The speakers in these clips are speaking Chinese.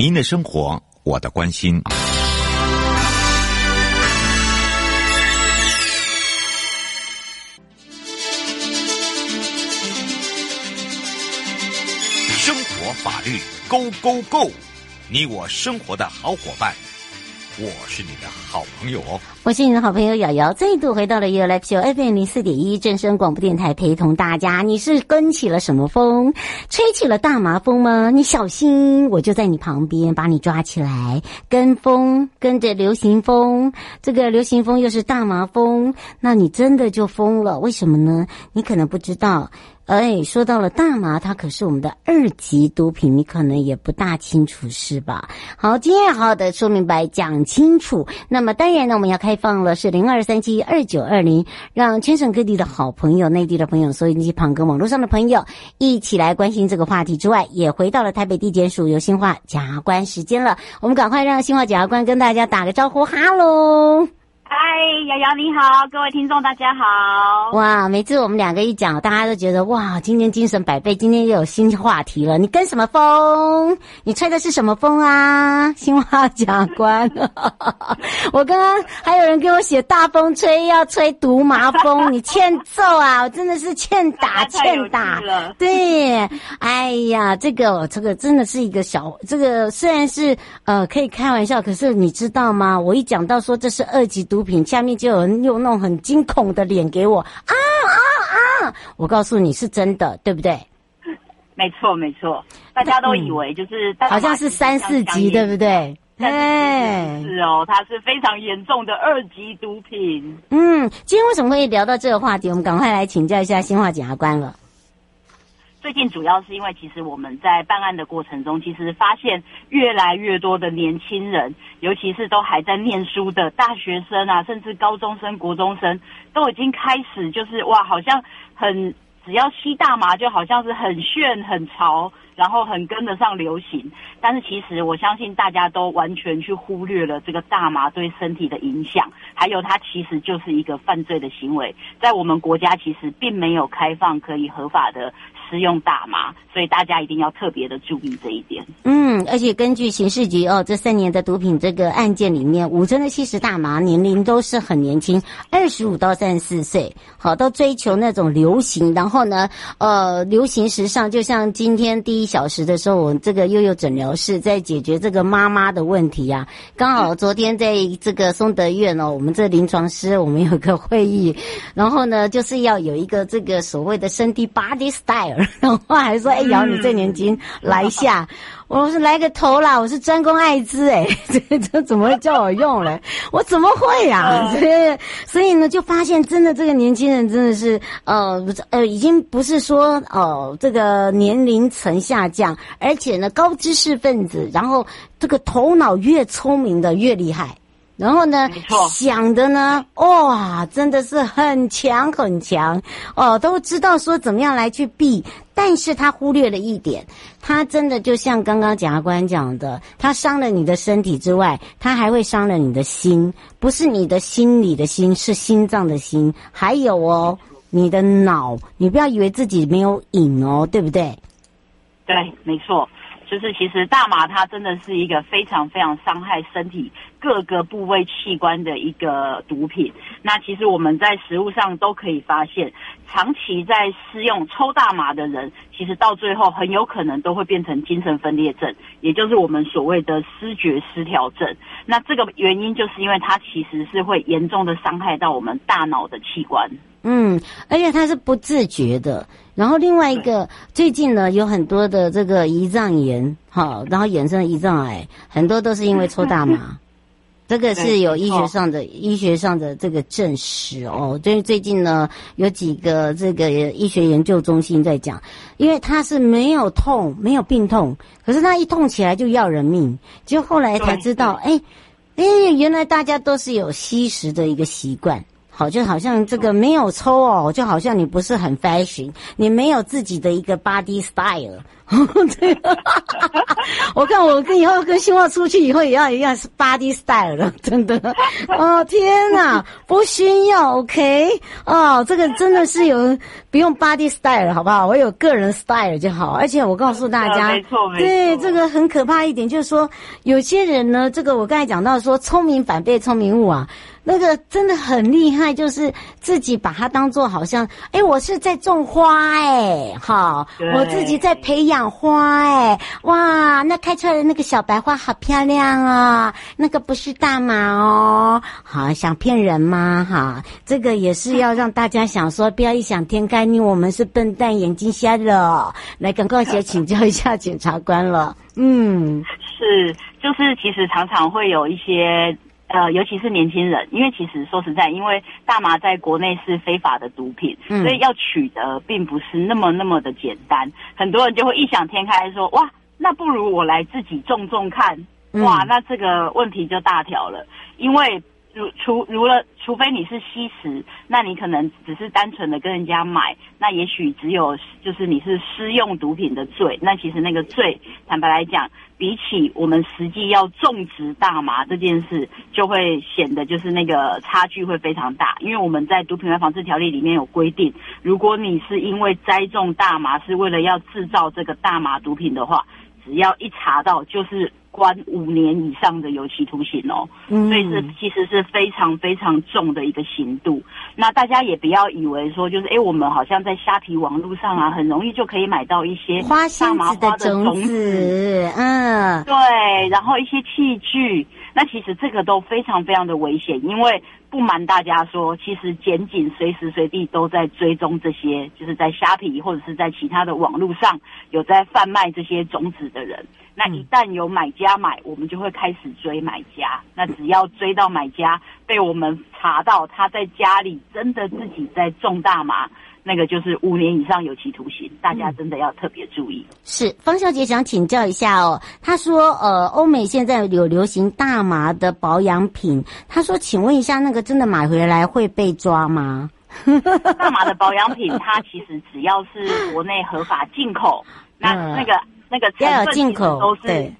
您的生活，我的关心。生活法律，Go Go Go！你我生活的好伙伴。我是你的好朋友哦，我是你的好朋友瑶瑶，再度回到了 You Live Show FM 零四点一正声广播电台，陪同大家。你是跟起了什么风？吹起了大麻风吗？你小心，我就在你旁边把你抓起来。跟风，跟着流行风，这个流行风又是大麻风，那你真的就疯了。为什么呢？你可能不知道。哎，说到了大麻，它可是我们的二级毒品，你可能也不大清楚，是吧？好，今天好好的说明白，讲清楚。那么当然呢，我们要开放了是零二三七二九二零，让全省各地的好朋友、内地的朋友、所以那些旁哥网络上的朋友一起来关心这个话题之外，也回到了台北地检署有新化检察官时间了。我们赶快让新化检察官跟大家打个招呼，哈喽。嗨，瑶瑶你好，各位听众大家好。哇，每次我们两个一讲，大家都觉得哇，今天精神百倍，今天又有新话题了。你跟什么风？你吹的是什么风啊？新化检察官，我刚刚还有人给我写大风吹，要吹毒麻风，你欠揍啊！我真的是欠打欠打。对，哎呀，这个这个真的是一个小，这个虽然是呃可以开玩笑，可是你知道吗？我一讲到说这是二级毒。毒品下面就有人用那种很惊恐的脸给我啊啊啊！我告诉你是真的，对不对？没错没错，大家都以为就是好像是三四级，对不对？哎，是哦，它是非常严重的二级毒品。嗯，今天为什么会聊到这个话题？我们赶快来请教一下新化检察官了。最近主要是因为，其实我们在办案的过程中，其实发现越来越多的年轻人，尤其是都还在念书的大学生啊，甚至高中生、国中生，都已经开始就是哇，好像很只要吸大麻，就好像是很炫、很潮。然后很跟得上流行，但是其实我相信大家都完全去忽略了这个大麻对身体的影响，还有它其实就是一个犯罪的行为，在我们国家其实并没有开放可以合法的使用大麻，所以大家一定要特别的注意这一点。嗯，而且根据刑事局哦，这三年的毒品这个案件里面，五成的吸食大麻年龄都是很年轻，二十五到三十四岁，好，都追求那种流行，然后呢，呃，流行时尚，就像今天第一。小时的时候，我这个悠悠诊疗室在解决这个妈妈的问题啊。刚好昨天在这个松德院哦，我们这临床师我们有个会议，然后呢就是要有一个这个所谓的身体 body style，然后还说：“哎瑶，你最年轻，来一下。”我是来个头啦，我是专攻艾滋哎，这 这怎么会叫我用嘞？我怎么会啊？所以所以呢，就发现真的这个年轻人真的是呃呃，已经不是说哦、呃、这个年龄层下降，而且呢高知识分子，然后这个头脑越聪明的越厉害。然后呢，想的呢，哇，真的是很强很强哦，都知道说怎么样来去避，但是他忽略了一点，他真的就像刚刚检察官讲的，他伤了你的身体之外，他还会伤了你的心，不是你的心里的心，是心脏的心，还有哦，你的脑，你不要以为自己没有瘾哦，对不对？对，没错。就是其实大麻它真的是一个非常非常伤害身体各个部位器官的一个毒品。那其实我们在食物上都可以发现，长期在施用抽大麻的人，其实到最后很有可能都会变成精神分裂症，也就是我们所谓的失觉失调症。那这个原因就是因为它其实是会严重的伤害到我们大脑的器官。嗯，而且他是不自觉的。然后另外一个，最近呢有很多的这个胰脏炎，哈，然后衍生的胰脏癌，很多都是因为抽大麻。这个是有医学上的医学上的这个证实哦。就是最近呢有几个这个医学研究中心在讲，因为他是没有痛，没有病痛，可是他一痛起来就要人命。就后来才知道，哎，哎，原来大家都是有吸食的一个习惯。好，就好像这个没有抽哦，就好像你不是很 fashion，你没有自己的一个 body style，对，我看我跟以后跟新华出去以后也要一样是 body style 了，真的。哦天哪，不需要 OK 哦，这个真的是有不用 body style 好不好？我有个人 style 就好。而且我告诉大家，没错没错，对这个很可怕一点，就是说有些人呢，这个我刚才讲到说聪明反被聪明误啊。那个真的很厉害，就是自己把它当做好像，哎，我是在种花，哎，好，我自己在培养花，哎，哇，那开出来的那个小白花好漂亮啊，那个不是大麻哦，好，想骗人吗？哈，这个也是要让大家想说，不要异想天开，你我们是笨蛋，眼睛瞎了，来，赶快先请教一下检察官了，嗯，是，就是其实常常会有一些。呃，尤其是年轻人，因为其实说实在，因为大麻在国内是非法的毒品，嗯，所以要取得并不是那么那么的简单。很多人就会异想天开说，哇，那不如我来自己种种看，哇，那这个问题就大条了，因为。除除了，除非你是吸食，那你可能只是单纯的跟人家买，那也许只有就是你是私用毒品的罪。那其实那个罪，坦白来讲，比起我们实际要种植大麻这件事，就会显得就是那个差距会非常大。因为我们在毒品外防治条例里面有规定，如果你是因为栽种大麻是为了要制造这个大麻毒品的话，只要一查到就是。关五年以上的有期徒刑哦，所以是其实是非常非常重的一个刑度。那大家也不要以为说就是哎，我们好像在虾皮网络上啊，很容易就可以买到一些大麻花的种子，嗯，对，然后一些器具，那其实这个都非常非常的危险，因为不瞒大家说，其实检警随时随地都在追踪这些，就是在虾皮或者是在其他的网络上有在贩卖这些种子的人。那一旦有买家买，我们就会开始追买家。那只要追到买家被我们查到他在家里真的自己在种大麻，那个就是五年以上有期徒刑。大家真的要特别注意。是方小姐想请教一下哦，她说呃，欧美现在有流行大麻的保养品，她说，请问一下，那个真的买回来会被抓吗？大麻的保养品，它其实只要是国内合法进口，那那个。那个成分其实都是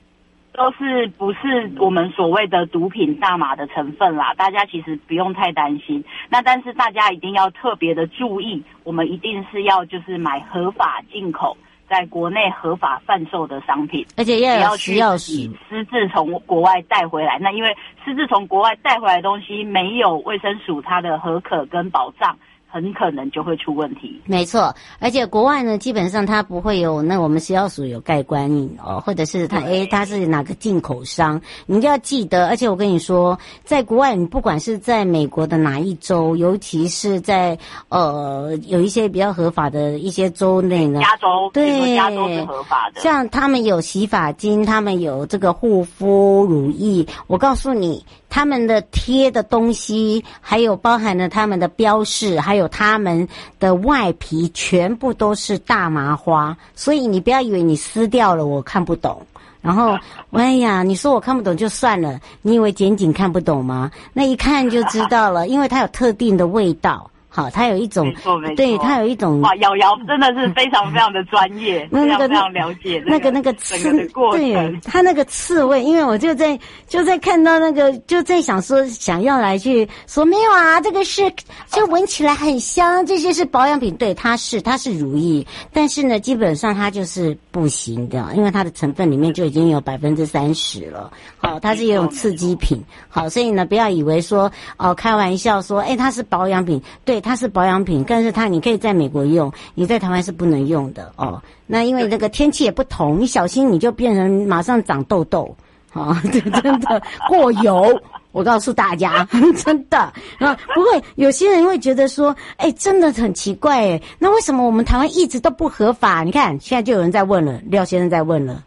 都是不是我们所谓的毒品大麻的成分啦，大家其实不用太担心。那但是大家一定要特别的注意，我们一定是要就是买合法进口，在国内合法贩售的商品，而且要需要去私自从国外带回来。那因为私自从国外带回来的东西没有卫生署它的核可跟保障。很可能就会出问题。没错，而且国外呢，基本上它不会有那我们食药署有盖棺印哦，或者是它诶，它是哪个进口商，你就要记得。而且我跟你说，在国外，你不管是在美国的哪一州，尤其是在呃有一些比较合法的一些州内呢，加州对，加州是合法的。像他们有洗发精，他们有这个护肤乳液，我告诉你。他们的贴的东西，还有包含了他们的标示，还有有他们的外皮，全部都是大麻花。所以你不要以为你撕掉了我看不懂。然后，哎呀，你说我看不懂就算了，你以为剪影看不懂吗？那一看就知道了，因为它有特定的味道。好，它有一种，对，它有一种哇，瑶瑶真的是非常非常的专业，那个非常了解那个那个刺，对，它那个刺味，因为我就在就在看到那个就在想说想要来去说没有啊，这个是就闻起来很香，这些是保养品，对，它是它是如意，但是呢，基本上它就是不行的，因为它的成分里面就已经有百分之三十了，好，它是一种刺激品，好，所以呢，不要以为说哦开玩笑说，哎，它是保养品，对。它是保养品，但是它你可以在美国用，你在台湾是不能用的哦。那因为那个天气也不同，你小心你就变成马上长痘痘，哦，这真的过油。我告诉大家，真的啊，不会有些人会觉得说，哎，真的很奇怪哎，那为什么我们台湾一直都不合法？你看现在就有人在问了，廖先生在问了。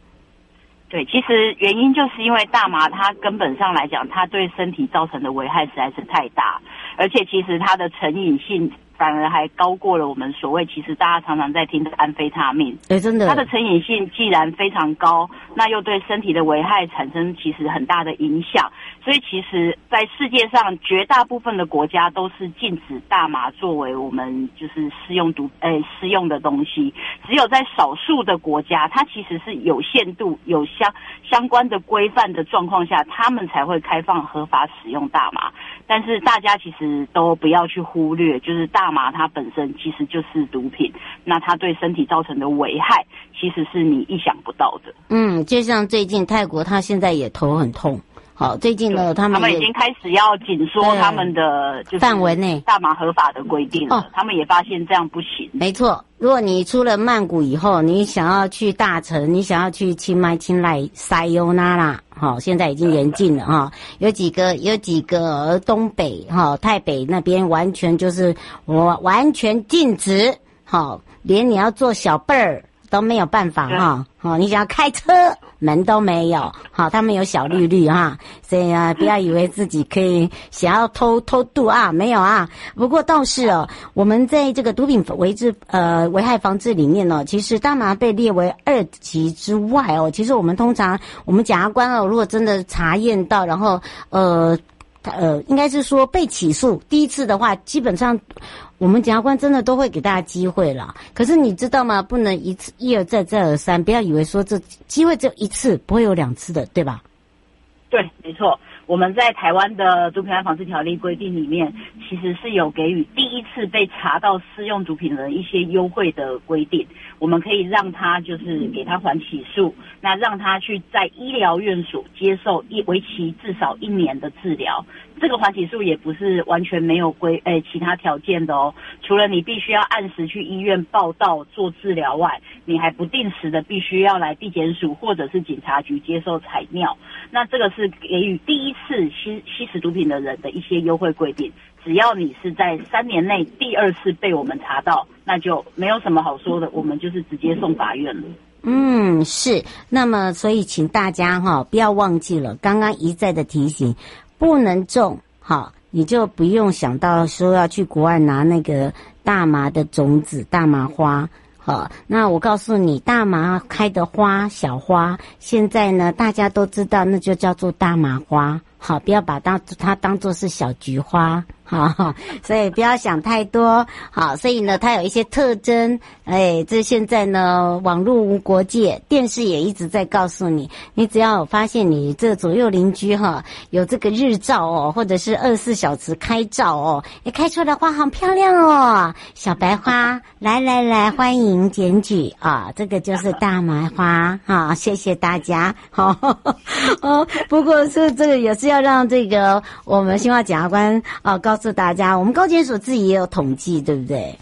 对，其实原因就是因为大麻它根本上来讲，它对身体造成的危害实在是太大。而且其实它的成瘾性反而还高过了我们所谓其实大家常常在听的安非他命。哎，真的，它的成瘾性既然非常高，那又对身体的危害产生其实很大的影响。所以其实，在世界上绝大部分的国家都是禁止大麻作为我们就是试用毒诶施用的东西。只有在少数的国家，它其实是有限度、有相相关的规范的状况下，他们才会开放合法使用大麻。但是大家其实都不要去忽略，就是大麻它本身其实就是毒品，那它对身体造成的危害，其实是你意想不到的。嗯，就像最近泰国，他现在也头很痛。好，最近呢，他们他们已经开始要紧缩他们的就是范围内大麻合法的规定了。他们也发现这样不行。没错，如果你出了曼谷以后，你想要去大城，你想要去清迈、清莱、塞尤那拉，好，现在已经严禁了哈。有几个有几个东北哈、台北那边完全就是我完全禁止，好，连你要做小辈儿都没有办法哈。好，你想要开车。门都没有，好，他们有小绿绿哈，所以啊，不要以为自己可以想要偷偷渡啊，没有啊。不过倒是哦，我们在这个毒品维治呃危害防治里面呢，其实大麻被列为二级之外哦，其实我们通常我们检察官哦，如果真的查验到，然后呃。他呃，应该是说被起诉第一次的话，基本上我们检察官真的都会给大家机会了。可是你知道吗？不能一次一而再再而三，不要以为说这机会只有一次，不会有两次的，对吧？对，没错。我们在台湾的毒品案防治条例规定里面，其实是有给予第一次被查到私用毒品的人一些优惠的规定。我们可以让他就是给他缓起诉，那让他去在医疗院所接受一为期至少一年的治疗。这个缓起诉也不是完全没有规诶其他条件的哦，除了你必须要按时去医院报到做治疗外，你还不定时的必须要来地检署或者是警察局接受采尿。那这个是给予第一次吸吸食毒品的人的一些优惠规定。只要你是在三年内第二次被我们查到，那就没有什么好说的，我们就是直接送法院了。嗯，是。那么，所以请大家哈不要忘记了刚刚一再的提醒，不能种，好，你就不用想到说要去国外拿那个大麻的种子、大麻花。好，那我告诉你，大麻开的花小花，现在呢大家都知道，那就叫做大麻花。好，不要把当它当做是小菊花。好，所以不要想太多。好，所以呢，它有一些特征。哎，这现在呢，网络无国界，电视也一直在告诉你，你只要发现你这左右邻居哈有这个日照哦，或者是二十四小时开照哦，你开出来的花好漂亮哦，小白花，来来来，欢迎检举啊，这个就是大麻花。好，谢谢大家。好，哦，不过是这个也是要让这个我们新华检察官啊。告诉大家，我们高检所自己也有统计，对不对？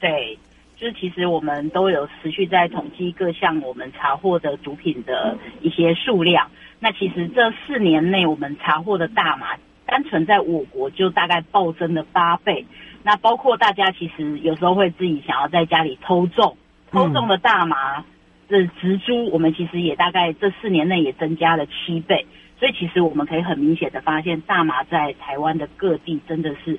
对，就是其实我们都有持续在统计各项我们查获的毒品的一些数量。那其实这四年内我们查获的大麻，单纯在我国就大概暴增了八倍。那包括大家其实有时候会自己想要在家里偷种，偷种的大麻的植株，我们其实也大概这四年内也增加了七倍。所以其实我们可以很明显的发现，大麻在台湾的各地真的是，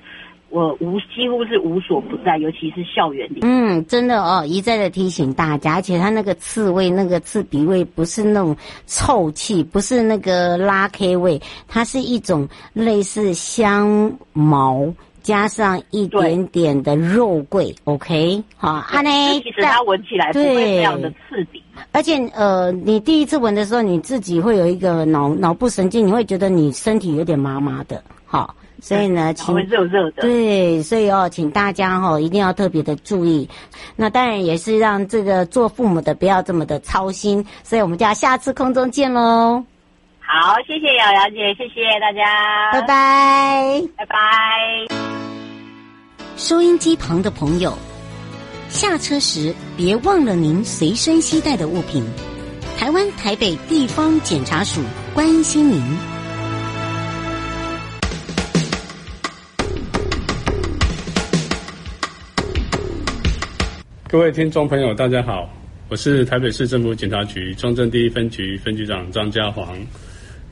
我无几乎是无所不在，尤其是校园里。嗯，真的哦，一再的提醒大家，而且它那个刺味，那个刺鼻味不是那种臭气，不是那个拉 K 味，它是一种类似香茅加上一点点的肉桂。OK，好，啊呢，其实它闻起来不会非常的刺鼻。而且，呃，你第一次闻的时候，你自己会有一个脑脑部神经，你会觉得你身体有点麻麻的，好，所以呢，请热热的，对，所以哦，请大家哈、哦、一定要特别的注意。那当然也是让这个做父母的不要这么的操心，所以我们就要下次空中见喽。好，谢谢瑶瑶姐，谢谢大家，拜拜，拜拜。收音机旁的朋友。下车时别忘了您随身携带的物品。台湾台北地方检察署关心您。各位听众朋友，大家好，我是台北市政府检察局中正第一分局分局长张家煌。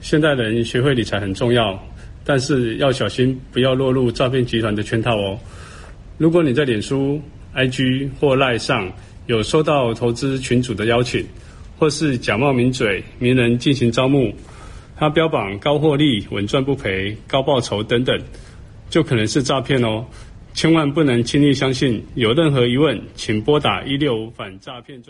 现代人学会理财很重要，但是要小心，不要落入诈骗集团的圈套哦。如果你在脸书、IG 或赖上有收到投资群主的邀请，或是假冒名嘴、名人进行招募，他标榜高获利、稳赚不赔、高报酬等等，就可能是诈骗哦。千万不能轻易相信。有任何疑问，请拨打一六五反诈骗专。